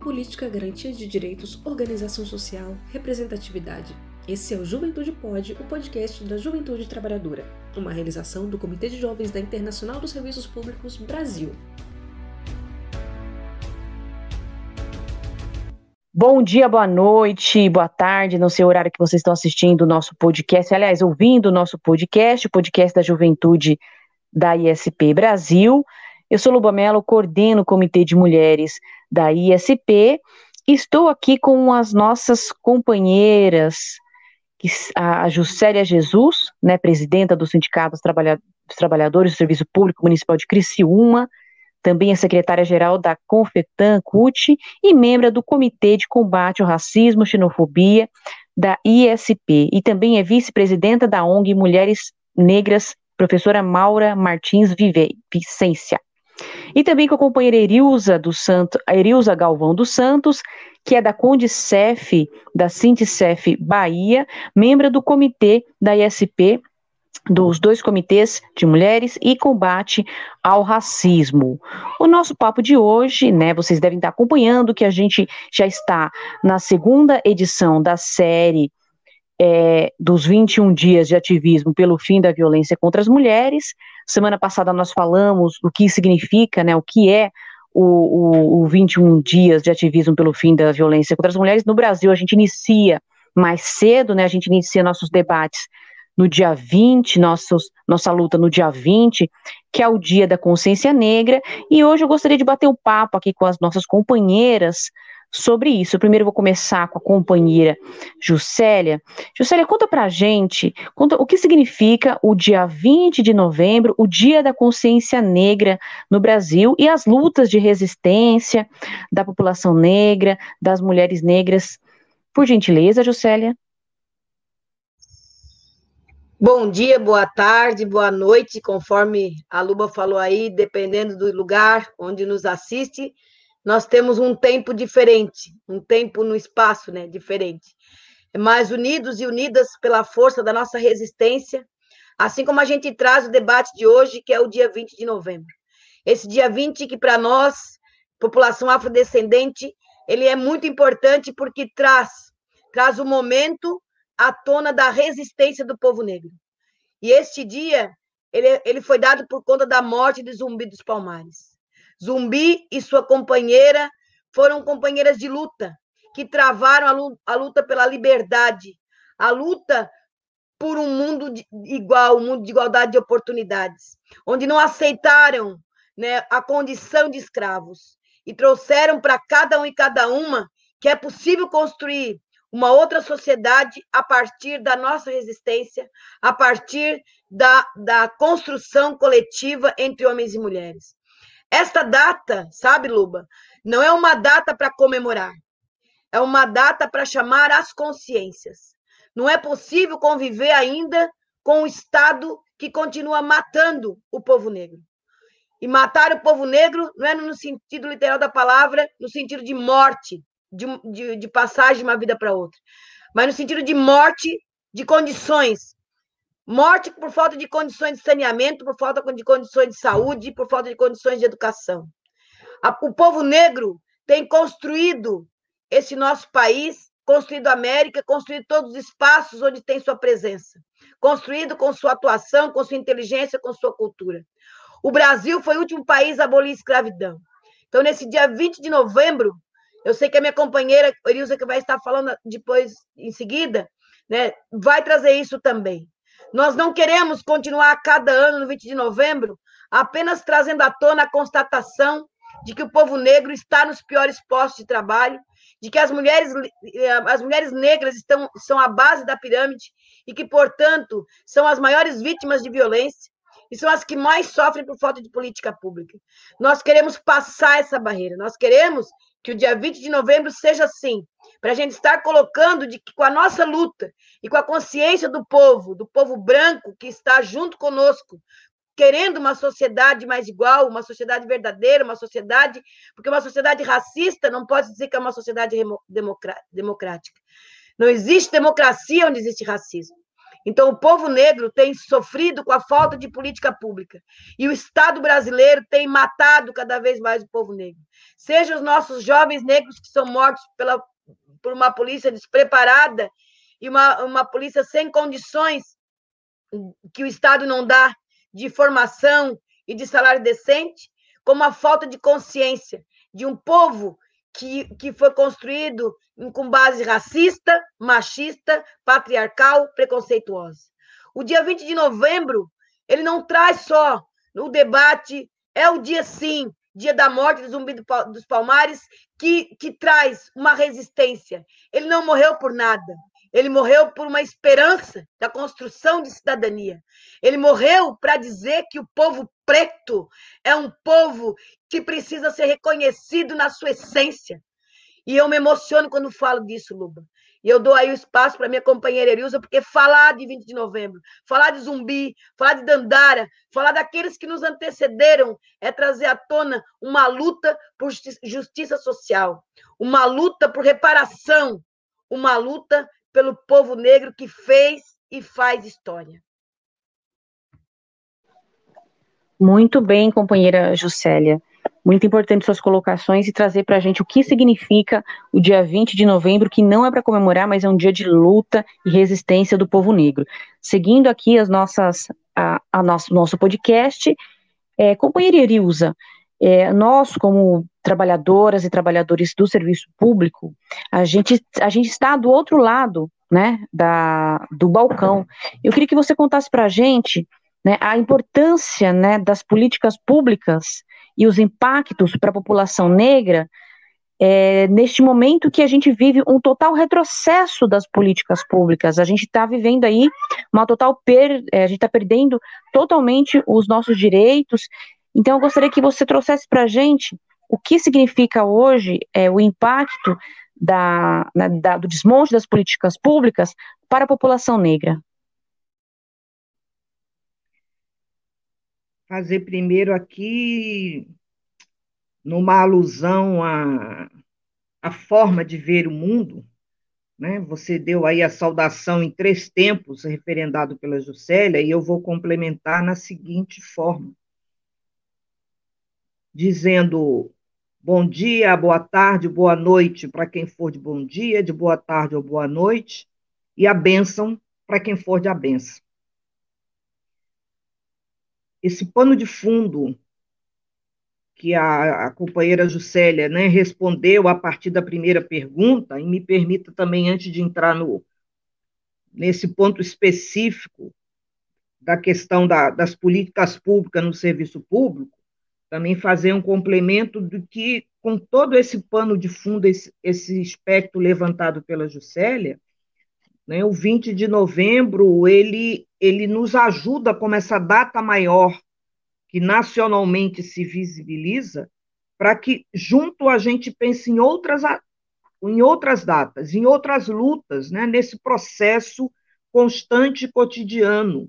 política, garantia de direitos, organização social, representatividade. Esse é o Juventude Pode, o podcast da Juventude Trabalhadora, uma realização do Comitê de Jovens da Internacional dos Serviços Públicos Brasil. Bom dia, boa noite, boa tarde, não sei o horário que vocês estão assistindo o nosso podcast, aliás, ouvindo o nosso podcast, o podcast da Juventude da ISP Brasil. Eu sou Luba Mello, coordeno o Comitê de Mulheres da ISP. Estou aqui com as nossas companheiras, a Juscelia Jesus, né, presidenta do Sindicato dos, Trabalhadores do Serviço Público Municipal de Criciúma, também é secretária-geral da Confetan CUT e membro do Comitê de Combate ao Racismo e Xenofobia da ISP, e também é vice-presidenta da ONG Mulheres Negras, professora Maura Martins Vicência. E também com a companheira Erilza, do Santo, Erilza Galvão dos Santos, que é da Condicef, da Sinticef Bahia, membro do comitê da ISP, dos dois comitês de mulheres e combate ao racismo. O nosso papo de hoje, né, vocês devem estar acompanhando que a gente já está na segunda edição da série é, dos 21 dias de ativismo pelo fim da violência contra as mulheres. Semana passada nós falamos o que significa, né, o que é o, o, o 21 dias de ativismo pelo fim da violência contra as mulheres. No Brasil, a gente inicia mais cedo, né, a gente inicia nossos debates no dia 20, nossos, nossa luta no dia 20, que é o dia da consciência negra, e hoje eu gostaria de bater um papo aqui com as nossas companheiras sobre isso. Eu primeiro vou começar com a companheira Juscelia. Juscelia, conta pra gente conta, o que significa o dia 20 de novembro, o Dia da Consciência Negra no Brasil e as lutas de resistência da população negra, das mulheres negras. Por gentileza, Juscelia. Bom dia, boa tarde, boa noite, conforme a Luba falou aí, dependendo do lugar onde nos assiste, nós temos um tempo diferente, um tempo no espaço, né, diferente. Mas unidos e unidas pela força da nossa resistência, assim como a gente traz o debate de hoje, que é o dia 20 de novembro. Esse dia 20 que para nós, população afrodescendente, ele é muito importante porque traz traz o momento à tona da resistência do povo negro. E este dia ele, ele foi dado por conta da morte de Zumbi dos Palmares. Zumbi e sua companheira foram companheiras de luta, que travaram a luta pela liberdade, a luta por um mundo igual, um mundo de igualdade de oportunidades, onde não aceitaram né, a condição de escravos e trouxeram para cada um e cada uma que é possível construir uma outra sociedade a partir da nossa resistência, a partir da, da construção coletiva entre homens e mulheres. Esta data, sabe, Luba, não é uma data para comemorar, é uma data para chamar as consciências. Não é possível conviver ainda com um Estado que continua matando o povo negro. E matar o povo negro não é no sentido literal da palavra, no sentido de morte, de, de, de passagem de uma vida para outra, mas no sentido de morte de condições, Morte por falta de condições de saneamento, por falta de condições de saúde, por falta de condições de educação. O povo negro tem construído esse nosso país, construído a América, construído todos os espaços onde tem sua presença, construído com sua atuação, com sua inteligência, com sua cultura. O Brasil foi o último país a abolir a escravidão. Então, nesse dia 20 de novembro, eu sei que a minha companheira, Erilza, que vai estar falando depois, em seguida, né, vai trazer isso também. Nós não queremos continuar a cada ano, no 20 de novembro, apenas trazendo à tona a constatação de que o povo negro está nos piores postos de trabalho, de que as mulheres, eh, as mulheres negras estão, são a base da pirâmide e que, portanto, são as maiores vítimas de violência e são as que mais sofrem por falta de política pública. Nós queremos passar essa barreira, nós queremos que o dia 20 de novembro seja assim, para a gente estar colocando de que com a nossa luta e com a consciência do povo, do povo branco que está junto conosco, querendo uma sociedade mais igual, uma sociedade verdadeira, uma sociedade, porque uma sociedade racista não pode dizer que é uma sociedade democrática. Não existe democracia onde existe racismo. Então, o povo negro tem sofrido com a falta de política pública. E o Estado brasileiro tem matado cada vez mais o povo negro. Seja os nossos jovens negros que são mortos pela, por uma polícia despreparada e uma, uma polícia sem condições que o Estado não dá de formação e de salário decente, como a falta de consciência de um povo que, que foi construído com base racista, machista, patriarcal, preconceituosa. O dia 20 de novembro, ele não traz só o debate, é o dia sim, dia da morte do Zumbi dos Palmares, que, que traz uma resistência. Ele não morreu por nada. Ele morreu por uma esperança da construção de cidadania. Ele morreu para dizer que o povo preto é um povo que precisa ser reconhecido na sua essência. E eu me emociono quando falo disso, Luba. E eu dou aí o espaço para minha companheira Erilza, porque falar de 20 de novembro, falar de zumbi, falar de Dandara, falar daqueles que nos antecederam, é trazer à tona uma luta por justiça social, uma luta por reparação, uma luta pelo povo negro que fez e faz história. Muito bem, companheira Juscelia. Muito importante suas colocações e trazer para a gente o que significa o dia 20 de novembro, que não é para comemorar, mas é um dia de luta e resistência do povo negro. Seguindo aqui as nossas, a, a nosso, nosso podcast, é, companheira Irilza, é, nós, como trabalhadoras e trabalhadores do serviço público, a gente, a gente está do outro lado né, da, do balcão. Eu queria que você contasse para a gente né, a importância né, das políticas públicas e os impactos para a população negra é, neste momento que a gente vive um total retrocesso das políticas públicas. A gente está vivendo aí uma total per, é, a gente está perdendo totalmente os nossos direitos. Então, eu gostaria que você trouxesse para a gente o que significa hoje é, o impacto da, na, da, do desmonte das políticas públicas para a população negra? Fazer primeiro aqui, numa alusão à, à forma de ver o mundo, né? Você deu aí a saudação em três tempos, referendado pela Juscelia, e eu vou complementar na seguinte forma, dizendo Bom dia, boa tarde, boa noite para quem for de bom dia, de boa tarde ou boa noite, e a bênção para quem for de a bênção. Esse pano de fundo que a, a companheira Juscelia né, respondeu a partir da primeira pergunta, e me permita também, antes de entrar no, nesse ponto específico da questão da, das políticas públicas no serviço público, também fazer um complemento do que, com todo esse pano de fundo, esse, esse espectro levantado pela Juscelia, né, o 20 de novembro, ele, ele nos ajuda como essa data maior que nacionalmente se visibiliza, para que junto a gente pense em outras, em outras datas, em outras lutas, né, nesse processo constante e cotidiano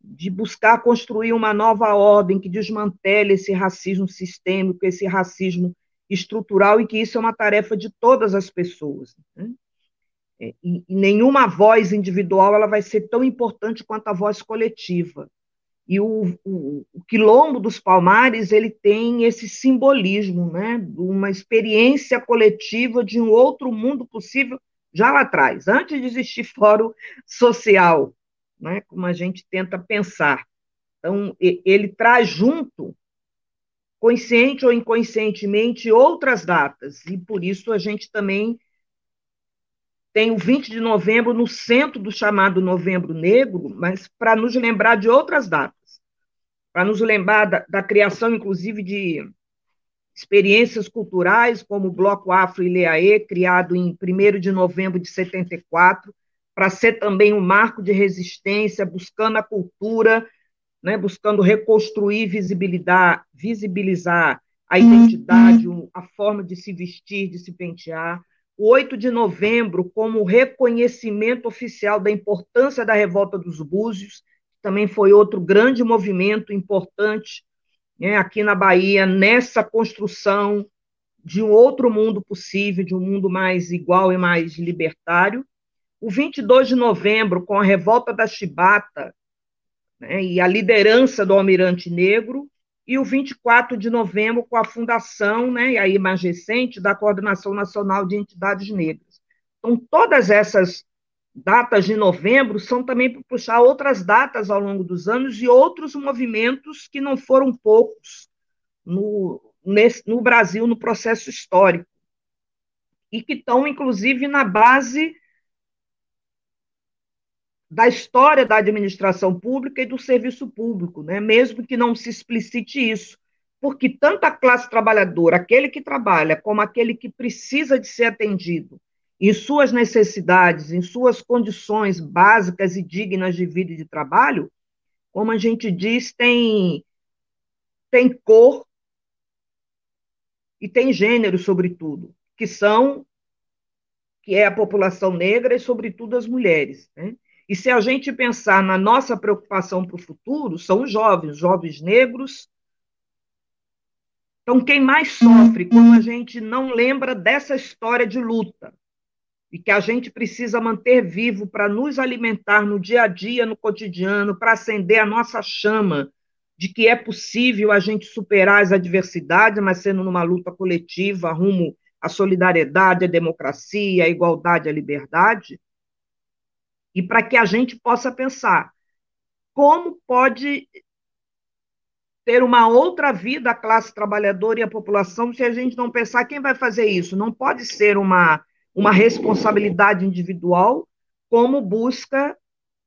de buscar construir uma nova ordem que desmantele esse racismo sistêmico, esse racismo estrutural, e que isso é uma tarefa de todas as pessoas. Né? É, e, e, nenhuma voz individual ela vai ser tão importante quanto a voz coletiva. E o, o, o quilombo dos Palmares ele tem esse simbolismo, né, uma experiência coletiva de um outro mundo possível já lá atrás, antes de existir fórum social, né, como a gente tenta pensar. Então, ele traz junto, consciente ou inconscientemente, outras datas, e por isso a gente também tem o 20 de novembro no centro do chamado Novembro Negro, mas para nos lembrar de outras datas, para nos lembrar da, da, criação, inclusive, de experiências culturais, como o Bloco Afro Ileaê, criado em 1 de novembro de 74, para ser também um marco de resistência, buscando a cultura, né, buscando reconstruir, visibilizar, visibilizar a identidade, uhum. a forma de se vestir, de se pentear. O 8 de novembro, como reconhecimento oficial da importância da revolta dos Búzios, também foi outro grande movimento importante né, aqui na Bahia, nessa construção de um outro mundo possível, de um mundo mais igual e mais libertário. o 22 de novembro, com a revolta da Chibata né, e a liderança do Almirante Negro, e o 24 de novembro, com a fundação, né, e aí mais recente, da Coordenação Nacional de Entidades Negras. Então, todas essas datas de novembro são também para puxar outras datas ao longo dos anos e outros movimentos que não foram poucos no, nesse, no Brasil, no processo histórico, e que estão, inclusive, na base da história da administração pública e do serviço público, né? mesmo que não se explicite isso, porque tanto a classe trabalhadora, aquele que trabalha, como aquele que precisa de ser atendido em suas necessidades, em suas condições básicas e dignas de vida e de trabalho, como a gente diz, tem, tem cor e tem gênero, sobretudo, que são que é a população negra e, sobretudo, as mulheres. Né? E se a gente pensar na nossa preocupação para o futuro, são os jovens, jovens negros. Então, quem mais sofre quando a gente não lembra dessa história de luta e que a gente precisa manter vivo para nos alimentar no dia a dia, no cotidiano, para acender a nossa chama de que é possível a gente superar as adversidades, mas sendo numa luta coletiva rumo à solidariedade, à democracia, à igualdade, à liberdade, e para que a gente possa pensar como pode ter uma outra vida a classe trabalhadora e a população se a gente não pensar quem vai fazer isso. Não pode ser uma, uma responsabilidade individual, como busca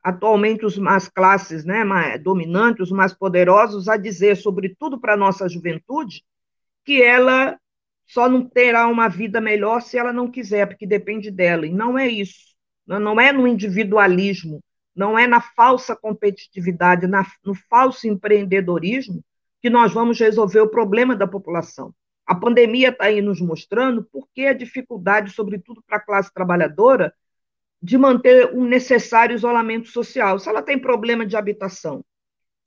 atualmente os, as classes né, mais dominantes, os mais poderosos, a dizer, sobretudo para a nossa juventude, que ela só não terá uma vida melhor se ela não quiser, porque depende dela. E não é isso não é no individualismo, não é na falsa competitividade, na, no falso empreendedorismo que nós vamos resolver o problema da população. A pandemia está aí nos mostrando por que a dificuldade, sobretudo para a classe trabalhadora, de manter um necessário isolamento social. Se ela tem problema de habitação,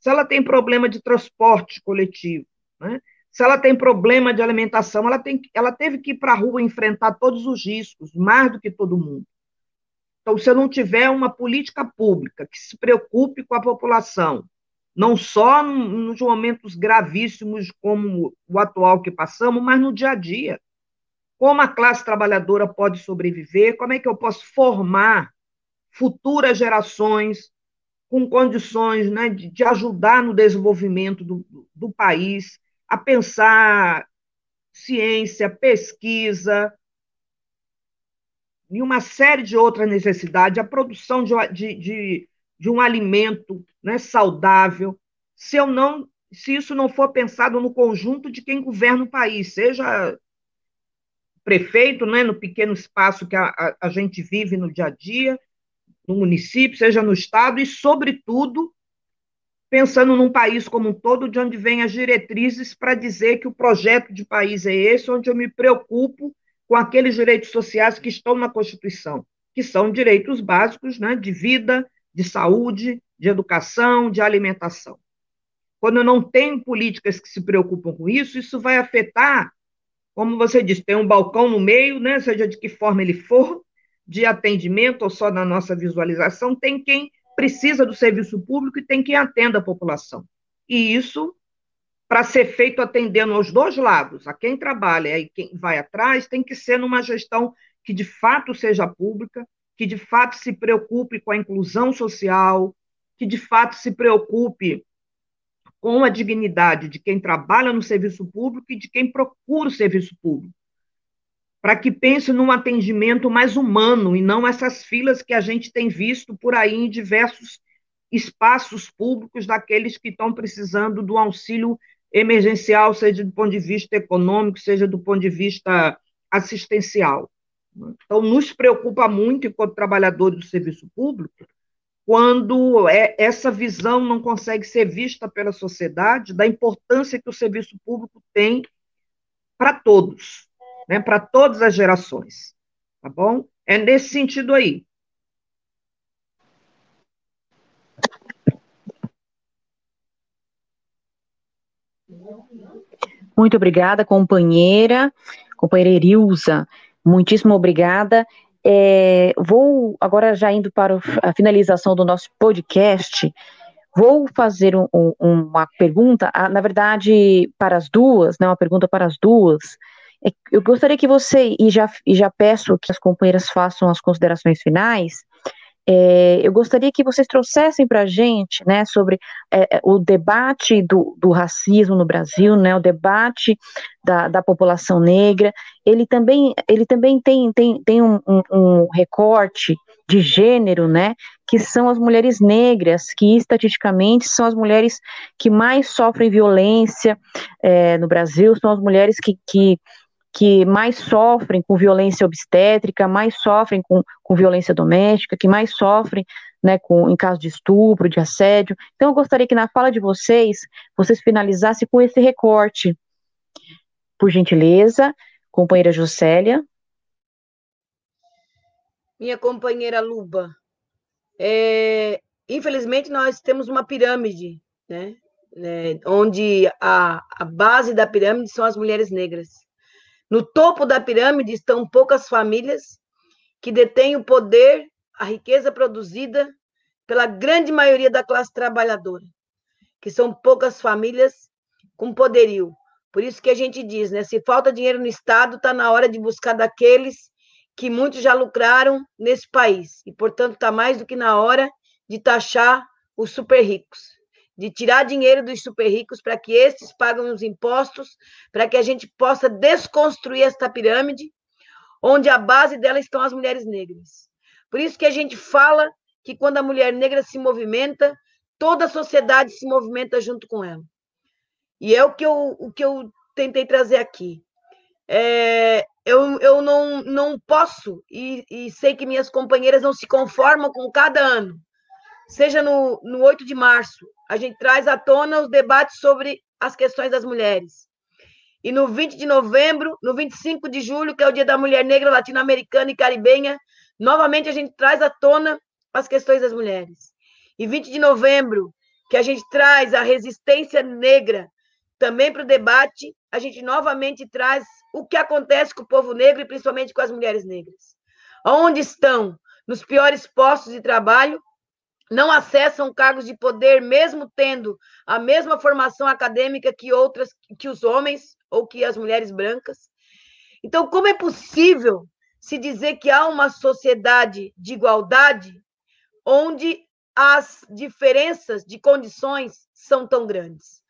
se ela tem problema de transporte coletivo, né? se ela tem problema de alimentação, ela, tem, ela teve que ir para a rua enfrentar todos os riscos, mais do que todo mundo. Então, se eu não tiver uma política pública que se preocupe com a população, não só nos momentos gravíssimos como o atual que passamos, mas no dia a dia. Como a classe trabalhadora pode sobreviver? Como é que eu posso formar futuras gerações com condições né, de, de ajudar no desenvolvimento do, do país, a pensar ciência, pesquisa, e uma série de outras necessidades, a produção de, de, de, de um alimento né, saudável, se eu não, se isso não for pensado no conjunto de quem governa o país, seja prefeito, né, no pequeno espaço que a, a, a gente vive no dia a dia, no município, seja no estado, e, sobretudo, pensando num país como um todo, de onde vêm as diretrizes para dizer que o projeto de país é esse, onde eu me preocupo com aqueles direitos sociais que estão na Constituição, que são direitos básicos né, de vida, de saúde, de educação, de alimentação. Quando não tenho políticas que se preocupam com isso, isso vai afetar, como você disse, tem um balcão no meio, né, seja de que forma ele for, de atendimento ou só na nossa visualização, tem quem precisa do serviço público e tem quem atenda a população. E isso para ser feito atendendo aos dois lados, a quem trabalha e quem vai atrás, tem que ser numa gestão que de fato seja pública, que de fato se preocupe com a inclusão social, que de fato se preocupe com a dignidade de quem trabalha no serviço público e de quem procura o serviço público. Para que pense num atendimento mais humano e não essas filas que a gente tem visto por aí em diversos espaços públicos daqueles que estão precisando do auxílio emergencial, seja do ponto de vista econômico, seja do ponto de vista assistencial. Então, nos preocupa muito, enquanto trabalhadores do serviço público, quando é, essa visão não consegue ser vista pela sociedade da importância que o serviço público tem para todos, né, para todas as gerações. Tá bom? É nesse sentido aí. Muito obrigada, companheira, companheira Erilza, muitíssimo obrigada. é, vou agora já indo para a finalização do nosso podcast. Vou fazer um, um, uma pergunta, na verdade, para as duas, né, uma pergunta para as duas. É, eu gostaria que você, e já, e já peço que as companheiras façam as considerações finais, é, eu gostaria que vocês trouxessem para a gente, né, sobre é, é, o debate do, do, racismo no Brasil, né, o debate da, da, população negra. Ele também, ele também tem, tem, tem um, um, recorte de gênero, né, que são as mulheres negras, que estatisticamente são as mulheres que mais sofrem violência é, no Brasil, são as mulheres que, que que mais sofrem com violência obstétrica, mais sofrem com, com violência doméstica, que mais sofrem né, com, em caso de estupro, de assédio. Então, eu gostaria que na fala de vocês, vocês finalizassem com esse recorte. Por gentileza, companheira Juscelia. Minha companheira Luba, é, infelizmente nós temos uma pirâmide, né, né onde a, a base da pirâmide são as mulheres negras. No topo da pirâmide estão poucas famílias que detêm o poder, a riqueza produzida pela grande maioria da classe trabalhadora, que são poucas famílias com poderio. Por isso que a gente diz, né? Se falta dinheiro no Estado, está na hora de buscar daqueles que muitos já lucraram nesse país. E, portanto, está mais do que na hora de taxar os super ricos de tirar dinheiro dos super ricos para que esses paguem os impostos, para que a gente possa desconstruir esta pirâmide, onde a base dela estão as mulheres negras. Por isso que a gente fala que quando a mulher negra se movimenta, toda a sociedade se movimenta junto com ela. E é o que eu, o que eu tentei trazer aqui. É, eu, eu não, não posso, e, e sei que minhas companheiras não se conformam com cada ano, seja no, no 8 de março, a gente traz à tona os debates sobre as questões das mulheres. E no 20 de novembro, no 25 de julho, que é o Dia da Mulher Negra Latino-Americana e Caribenha, novamente a gente traz à tona as questões das mulheres. E 20 de novembro, que a gente traz a resistência negra também para o debate, a gente novamente traz o que acontece com o povo negro e principalmente com as mulheres negras. Onde estão? Nos piores postos de trabalho, não acessam cargos de poder, mesmo tendo a mesma formação acadêmica que outras, que os homens ou que as mulheres brancas. Então, como é possível se dizer que há uma sociedade de igualdade onde as diferenças de condições são tão grandes?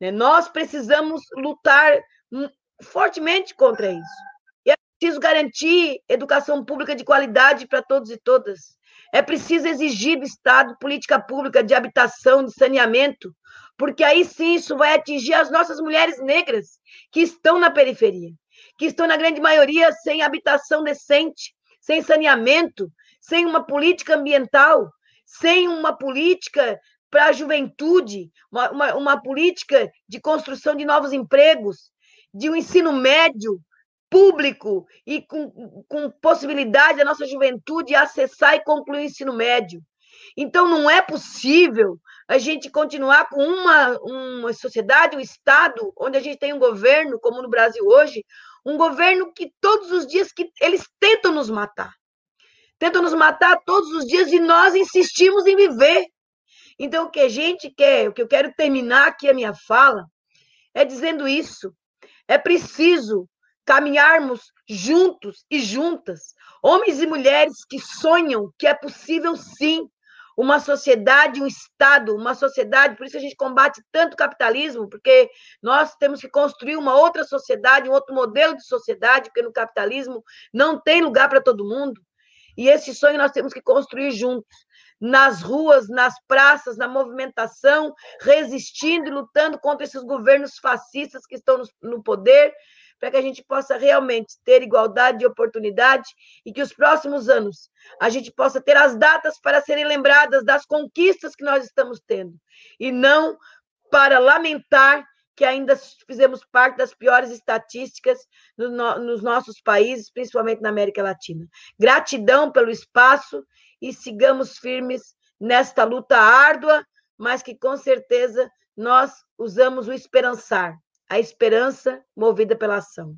Né? Nós precisamos lutar fortemente contra isso. E é preciso garantir educação pública de qualidade para todos e todas é preciso exigir do Estado política pública de habitação, de saneamento, porque aí sim isso vai atingir as nossas mulheres negras que estão na periferia, que estão, na grande maioria, sem habitação decente, sem saneamento, sem uma política ambiental, sem uma política para a juventude, uma, uma, uma política de construção de novos empregos, de um ensino médio público e com, com possibilidade da nossa juventude acessar e concluir o ensino médio. Então, não é possível a gente continuar com uma, uma sociedade, um Estado, onde a gente tem um governo, como no Brasil hoje, um governo que todos os dias que eles tentam nos matar. Tentam nos matar todos os dias e nós insistimos em viver. Então, o que a gente quer, o que eu quero terminar aqui a minha fala, é dizendo isso. É preciso caminharmos juntos e juntas, homens e mulheres que sonham que é possível sim uma sociedade, um Estado, uma sociedade, por isso a gente combate tanto o capitalismo, porque nós temos que construir uma outra sociedade, um outro modelo de sociedade, porque no capitalismo não tem lugar para todo mundo. E esse sonho nós temos que construir juntos, nas ruas, nas praças, na movimentação, resistindo e lutando contra esses governos fascistas que estão no poder, para que a gente possa realmente ter igualdade de oportunidade e que os próximos anos a gente possa ter as datas para serem lembradas das conquistas que nós estamos tendo e não para lamentar que ainda fizemos parte das piores estatísticas no, nos nossos países, principalmente na América Latina. Gratidão pelo espaço e sigamos firmes nesta luta árdua, mas que com certeza nós usamos o esperançar a esperança movida pela ação.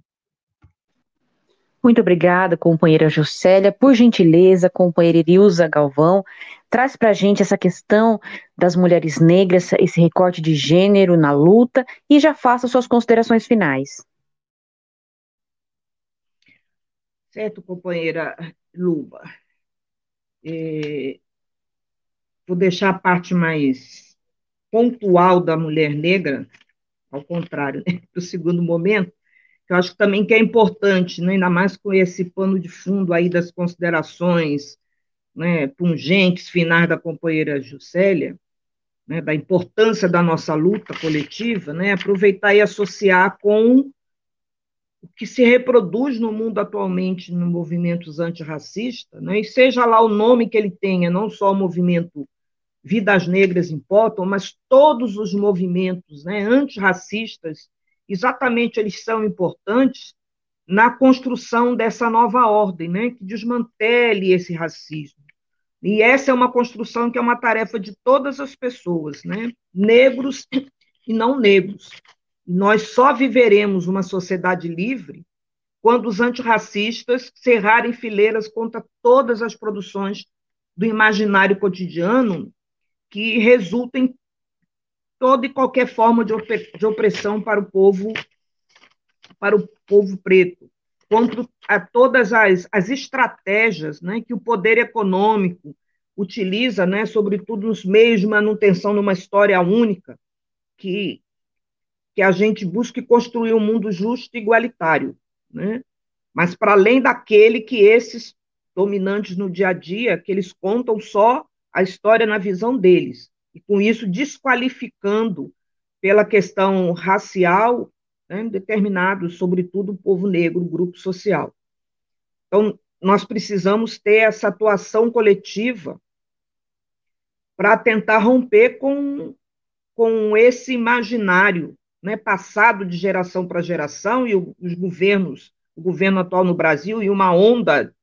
Muito obrigada, companheira Juscelia. Por gentileza, companheira Irilza Galvão, traz para a gente essa questão das mulheres negras, esse recorte de gênero na luta e já faça suas considerações finais. Certo, companheira Luba. É, vou deixar a parte mais pontual da mulher negra, ao contrário, né, para o segundo momento, que eu acho também que é importante, né, ainda mais com esse pano de fundo aí das considerações né, pungentes, finais da companheira Juscelia, né, da importância da nossa luta coletiva, né, aproveitar e associar com o que se reproduz no mundo atualmente nos movimentos antirracistas, né, e seja lá o nome que ele tenha, não só o movimento Vidas Negras Importam, mas todos os movimentos né, antirracistas, exatamente eles são importantes na construção dessa nova ordem, né, que desmantele esse racismo. E essa é uma construção que é uma tarefa de todas as pessoas, né, negros e não negros. Nós só viveremos uma sociedade livre quando os antirracistas cerrarem fileiras contra todas as produções do imaginário cotidiano que resultam em toda e qualquer forma de opressão para o povo para o povo preto, contra a todas as, as estratégias né, que o poder econômico utiliza, né, sobretudo nos meios de manutenção numa história única, que, que a gente busque construir um mundo justo e igualitário, né? mas para além daquele que esses dominantes no dia a dia, que eles contam só a história na visão deles, e com isso desqualificando pela questão racial né, determinados, sobretudo o povo negro, o grupo social. Então, nós precisamos ter essa atuação coletiva para tentar romper com, com esse imaginário né, passado de geração para geração e os governos, o governo atual no Brasil e uma onda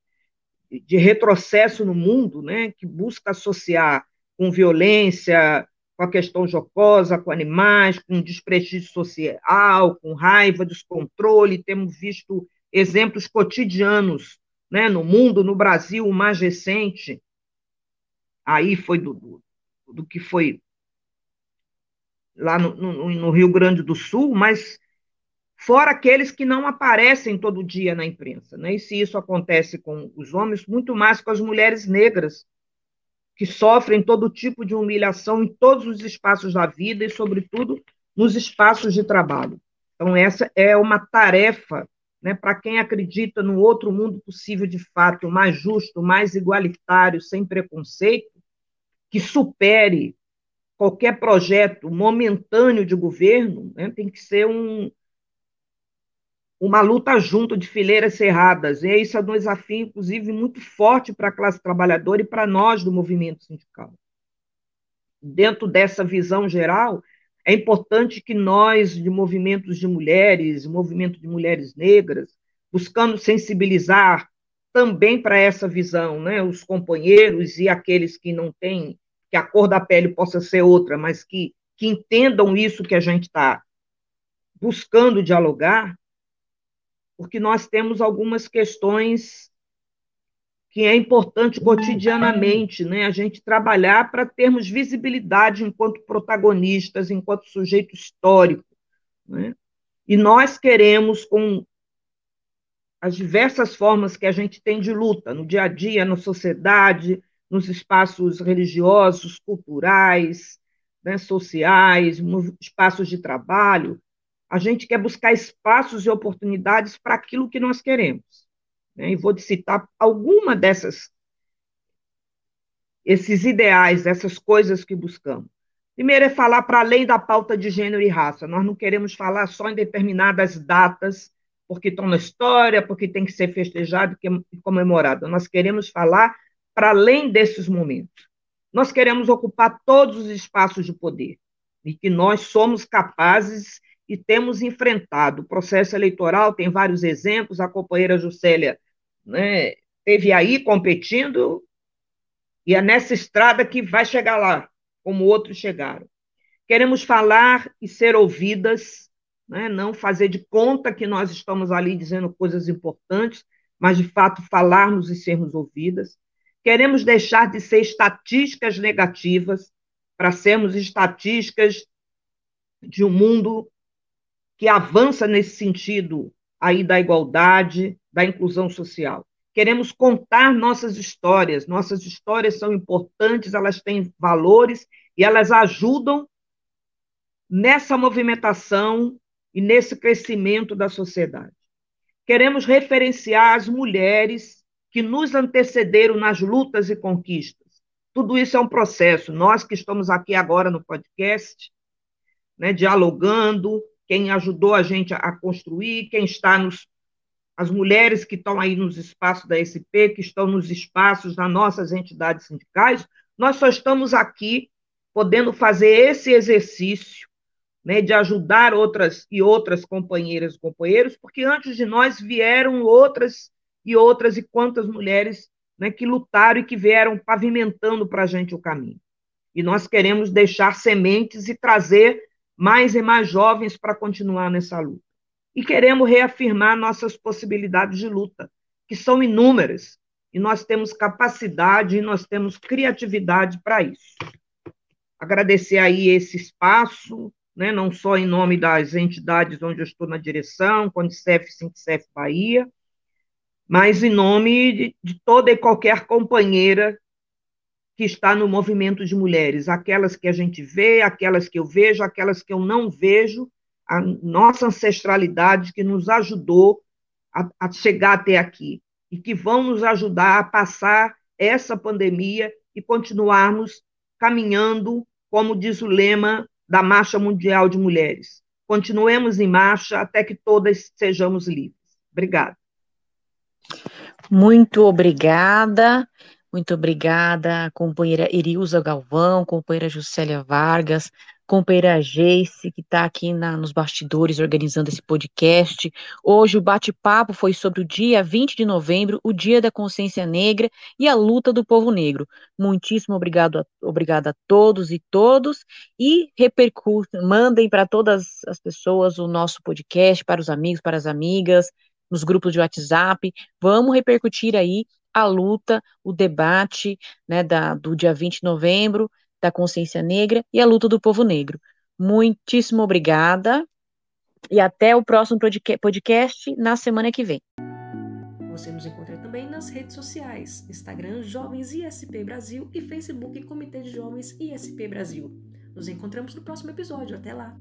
de retrocesso no mundo, né, que busca associar com violência, com a questão jocosa, com animais, com desprestígio social, com raiva, descontrole. Temos visto exemplos cotidianos né, no mundo, no Brasil, o mais recente, aí foi do, do, do que foi lá no, no, no, Rio Grande do Sul, mas fora aqueles que não aparecem todo dia na imprensa. Né? E se isso acontece com os homens, muito mais com as mulheres negras, que sofrem todo tipo de humilhação em todos os espaços da vida e, sobretudo, nos espaços de trabalho. Então, essa é uma tarefa né, para quem acredita no outro mundo possível de fato, mais justo, mais igualitário, sem preconceito, que supere qualquer projeto momentâneo de governo, né, tem que ser um, uma luta junto de fileiras cerradas. E isso é um desafio, inclusive, muito forte para a classe trabalhadora e para nós do movimento sindical. Dentro dessa visão geral, é importante que nós, de movimentos de mulheres, movimento de mulheres negras, buscando sensibilizar também para essa visão, né, os companheiros e aqueles que não têm, que a cor da pele possa ser outra, mas que, que entendam isso que a gente está buscando dialogar, porque nós temos algumas questões que é importante cotidianamente, né, a gente trabalhar para termos visibilidade enquanto protagonistas, enquanto sujeito histórico, né? E nós queremos com as diversas formas que a gente tem de luta no dia a dia, na sociedade, nos espaços religiosos, culturais, né, sociais, nos espaços de trabalho, a gente quer buscar espaços e oportunidades para aquilo que nós queremos. Né? E vou citar alguma dessas esses ideais, essas coisas que buscamos. Primeiro é falar para além da pauta de gênero e raça. Nós não queremos falar só em determinadas datas, porque estão na história, porque tem que ser festejado e comemorado. Nós queremos falar para além desses momentos. Nós queremos ocupar todos os espaços de poder e que nós somos capazes e temos enfrentado. O processo eleitoral tem vários exemplos, a companheira Juscelia né, teve aí competindo, e é nessa estrada que vai chegar lá, como outros chegaram. Queremos falar e ser ouvidas, né, não fazer de conta que nós estamos ali dizendo coisas importantes, mas de fato falarmos e sermos ouvidas. Queremos deixar de ser estatísticas negativas para sermos estatísticas de um mundo que avança nesse sentido aí da igualdade, da inclusão social. Queremos contar nossas histórias. Nossas histórias são importantes, elas têm valores e elas ajudam nessa movimentação e nesse crescimento da sociedade. Queremos referenciar as mulheres que nos antecederam nas lutas e conquistas. Tudo isso é um processo. Nós que estamos aqui agora no podcast, né, dialogando, quem ajudou a gente a construir, quem está nos. As mulheres que estão aí nos espaços da SP, que estão nos espaços das nossas entidades sindicais, nós só estamos aqui podendo fazer esse exercício né, de ajudar outras e outras companheiras e companheiros, porque antes de nós vieram outras e outras e quantas mulheres né, que lutaram e que vieram pavimentando para a gente o caminho. E nós queremos deixar sementes e trazer mais e mais jovens para continuar nessa luta. E queremos reafirmar nossas possibilidades de luta, que são inúmeras, e nós temos capacidade e nós temos criatividade para isso. Agradecer aí esse espaço, né, não só em nome das entidades onde eu estou na direção, Condicef, Sintcef Bahia, mas em nome de, de toda e qualquer companheira que está no movimento de mulheres, aquelas que a gente vê, aquelas que eu vejo, aquelas que eu não vejo, a nossa ancestralidade que nos ajudou a, a chegar até aqui e que vão nos ajudar a passar essa pandemia e continuarmos caminhando, como diz o lema da Marcha Mundial de Mulheres. Continuemos em marcha até que todas sejamos livres. Obrigada. Muito obrigada. Muito obrigada, companheira Erilza Galvão, companheira Juscelia Vargas, companheira Jace, que está aqui na, nos bastidores organizando esse podcast. Hoje o bate-papo foi sobre o dia 20 de novembro, o Dia da Consciência Negra e a luta do povo negro. Muitíssimo obrigado a, obrigada a todos e todos e repercutam, mandem para todas as pessoas o nosso podcast, para os amigos, para as amigas, nos grupos de WhatsApp. Vamos repercutir aí a luta, o debate né, da, do dia 20 de novembro da consciência negra e a luta do povo negro. Muitíssimo obrigada e até o próximo podcast na semana que vem. Você nos encontra também nas redes sociais: Instagram Jovens ISP Brasil e Facebook Comitê de Jovens ISP Brasil. Nos encontramos no próximo episódio. Até lá!